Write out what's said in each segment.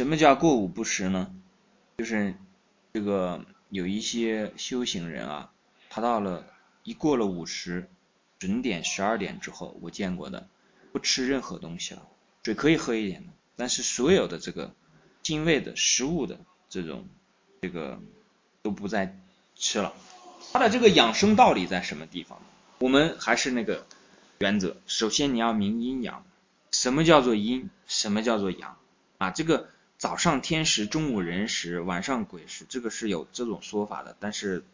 什么叫过午不食呢？就是这个有一些修行人啊，他到了一过了午时，准点十二点之后，我见过的不吃任何东西了，水可以喝一点，但是所有的这个精味的食物的这种这个都不再吃了。他的这个养生道理在什么地方？我们还是那个原则，首先你要明阴阳，什么叫做阴，什么叫做阳啊？这个早上天时，中午人时，晚上鬼时，这个是有这种说法的，但是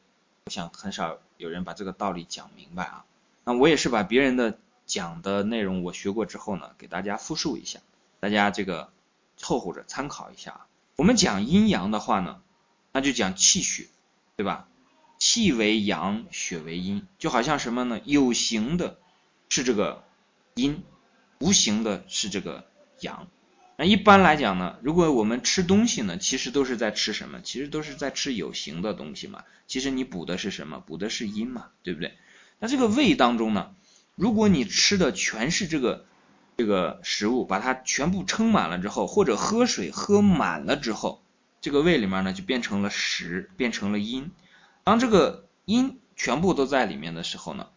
我想很少有人把这个道理讲明白啊。那我也是把别人的讲的内容我学过之后呢，给大家复述一下，大家这个凑合着参考一下啊。我们讲阴阳的话呢，那就讲气血，对吧？气为阳，血为阴，就好像什么呢？有形的是这个阴，无形的是这个阳。那一般来讲呢，如果我们吃东西呢，其实都是在吃什么？其实都是在吃有形的东西嘛。其实你补的是什么？补的是阴嘛，对不对？那这个胃当中呢，如果你吃的全是这个这个食物，把它全部撑满了之后，或者喝水喝满了之后，这个胃里面呢就变成了实，变成了阴。当这个阴全部都在里面的时候呢，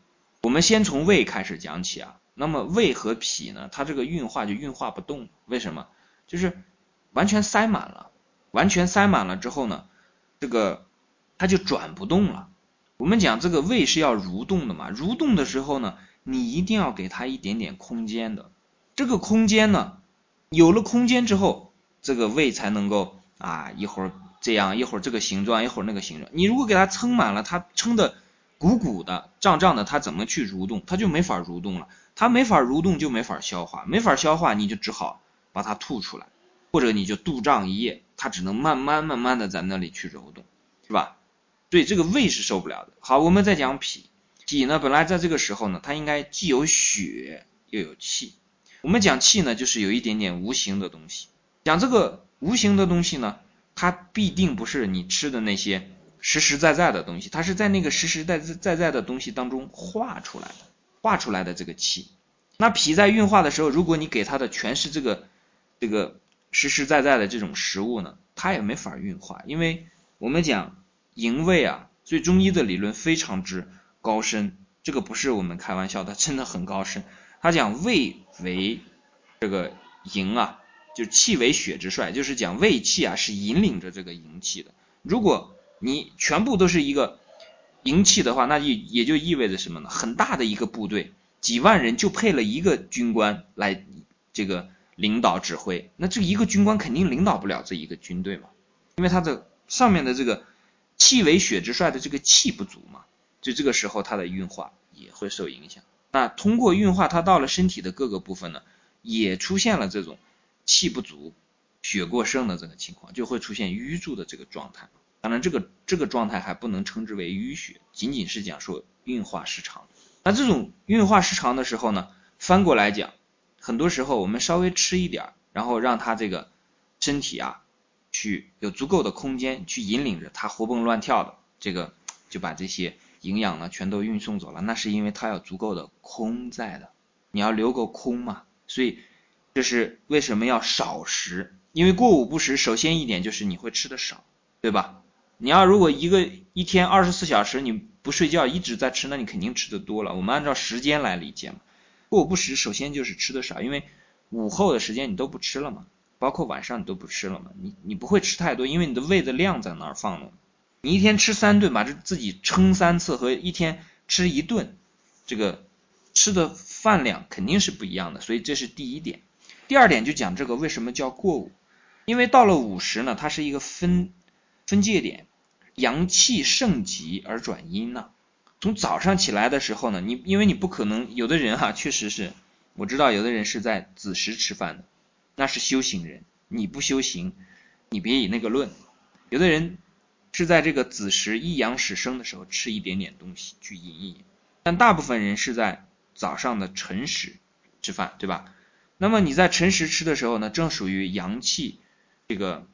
我们先从胃开始讲起啊。那么胃和脾呢，它这个运化就运化不动，为什么？就是完全塞满了，完全塞满了之后呢，这个它就转不动了。我们讲这个胃是要蠕动的嘛，蠕动的时候呢，你一定要给它一点点空间的。这个空间呢，有了空间之后，这个胃才能够啊一会儿。这样一会儿这个形状，一会儿那个形状。你如果给它撑满了，它撑的鼓鼓的、胀胀的，它怎么去蠕动？它就没法蠕动了。它没法蠕动，就没法消化。没法消化，你就只好把它吐出来，或者你就肚胀一夜，它只能慢慢慢慢的在那里去揉动，是吧？所以这个胃是受不了的。好，我们再讲脾。脾呢，本来在这个时候呢，它应该既有血又有气。我们讲气呢，就是有一点点无形的东西。讲这个无形的东西呢。它必定不是你吃的那些实实在在的东西，它是在那个实实在在在的东西当中化出来的，化出来的这个气。那脾在运化的时候，如果你给它的全是这个这个实实在在的这种食物呢，它也没法运化，因为我们讲营卫啊，所以中医的理论非常之高深，这个不是我们开玩笑的，真的很高深。他讲胃为这个营啊。就气为血之帅，就是讲胃气啊是引领着这个营气的。如果你全部都是一个营气的话，那就也就意味着什么呢？很大的一个部队，几万人就配了一个军官来这个领导指挥，那这一个军官肯定领导不了这一个军队嘛，因为他的上面的这个气为血之帅的这个气不足嘛，就这个时候它的运化也会受影响。那通过运化，它到了身体的各个部分呢，也出现了这种。气不足，血过剩的这个情况，就会出现瘀住的这个状态。当然，这个这个状态还不能称之为淤血，仅仅是讲说运化失常。那这种运化失常的时候呢，翻过来讲，很多时候我们稍微吃一点，然后让他这个身体啊，去有足够的空间去引领着他活蹦乱跳的，这个就把这些营养呢全都运送走了。那是因为它有足够的空在的，你要留个空嘛，所以。这是为什么要少食？因为过午不食，首先一点就是你会吃的少，对吧？你要如果一个一天二十四小时你不睡觉一直在吃，那你肯定吃的多了。我们按照时间来理解嘛。过午不食，首先就是吃的少，因为午后的时间你都不吃了嘛，包括晚上你都不吃了嘛，你你不会吃太多，因为你的胃的量在那儿放了。你一天吃三顿，把这自己撑三次和一天吃一顿，这个吃的饭量肯定是不一样的，所以这是第一点。第二点就讲这个为什么叫过午，因为到了午时呢，它是一个分分界点，阳气盛极而转阴呢。从早上起来的时候呢，你因为你不可能，有的人哈确实是，我知道有的人是在子时吃饭的，那是修行人，你不修行，你别以那个论。有的人是在这个子时一阳始生的时候吃一点点东西去饮一饮，但大部分人是在早上的辰时吃饭，对吧？那么你在辰时吃的时候呢，正属于阳气这个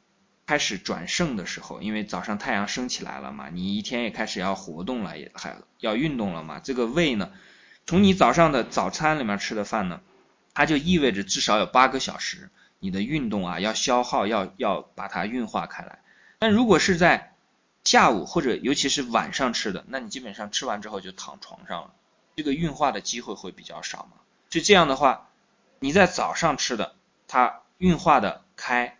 开始转盛的时候，因为早上太阳升起来了嘛，你一天也开始要活动了，也还要运动了嘛。这个胃呢，从你早上的早餐里面吃的饭呢，它就意味着至少有八个小时你的运动啊要消耗，要要把它运化开来。但如果是在下午或者尤其是晚上吃的，那你基本上吃完之后就躺床上了，这个运化的机会会比较少嘛。就这样的话，你在早上吃的，它运化的开，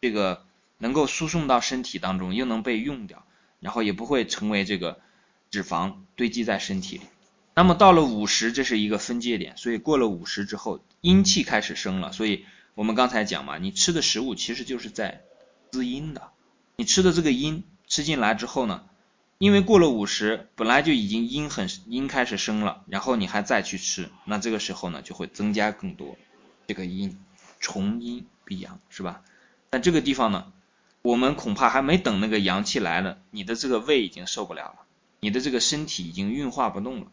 这个能够输送到身体当中，又能被用掉，然后也不会成为这个脂肪堆积在身体里。那么到了五十，这是一个分界点，所以过了五十之后，阴气开始生了。所以我们刚才讲嘛，你吃的食物其实就是在滋阴的，你吃的这个阴。吃进来之后呢，因为过了五十，本来就已经阴很阴开始生了，然后你还再去吃，那这个时候呢就会增加更多这个阴，重阴必阳是吧？但这个地方呢，我们恐怕还没等那个阳气来了，你的这个胃已经受不了了，你的这个身体已经运化不动了，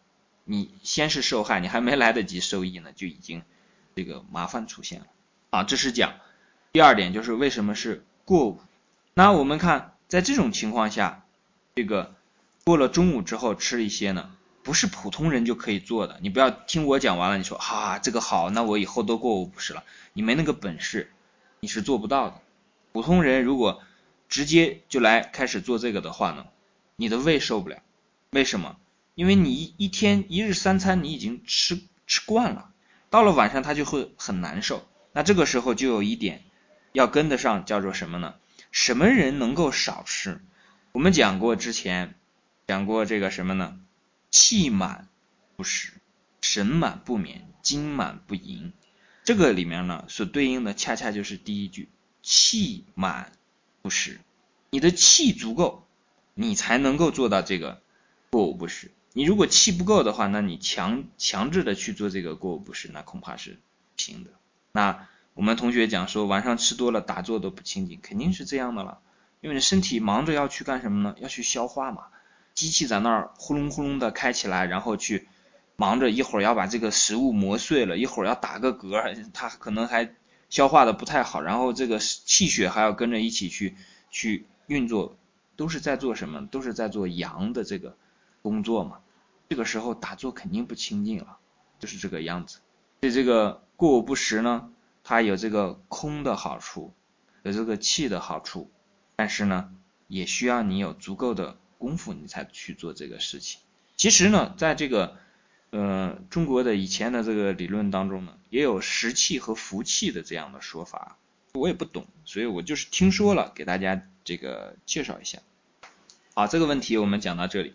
你先是受害，你还没来得及受益呢，就已经这个麻烦出现了啊。这是讲第二点，就是为什么是过午？那我们看。在这种情况下，这个过了中午之后吃一些呢，不是普通人就可以做的。你不要听我讲完了，你说哈这个好，那我以后都过午不食了。你没那个本事，你是做不到的。普通人如果直接就来开始做这个的话呢，你的胃受不了。为什么？因为你一天一日三餐你已经吃吃惯了，到了晚上他就会很难受。那这个时候就有一点要跟得上，叫做什么呢？什么人能够少吃？我们讲过之前讲过这个什么呢？气满不食，神满不眠，精满不盈。这个里面呢，所对应的恰恰就是第一句：气满不食。你的气足够，你才能够做到这个过午不食。你如果气不够的话，那你强强制的去做这个过午不食，那恐怕是不行的。那。我们同学讲说，晚上吃多了打坐都不清净，肯定是这样的了。因为你身体忙着要去干什么呢？要去消化嘛。机器在那儿呼隆呼隆的开起来，然后去忙着一会儿要把这个食物磨碎了，一会儿要打个嗝，它可能还消化的不太好，然后这个气血还要跟着一起去去运作，都是在做什么？都是在做阳的这个工作嘛。这个时候打坐肯定不清净了，就是这个样子。对这个过午不食呢？它有这个空的好处，有这个气的好处，但是呢，也需要你有足够的功夫，你才去做这个事情。其实呢，在这个呃中国的以前的这个理论当中呢，也有食气和服气的这样的说法，我也不懂，所以我就是听说了，给大家这个介绍一下。好，这个问题我们讲到这里。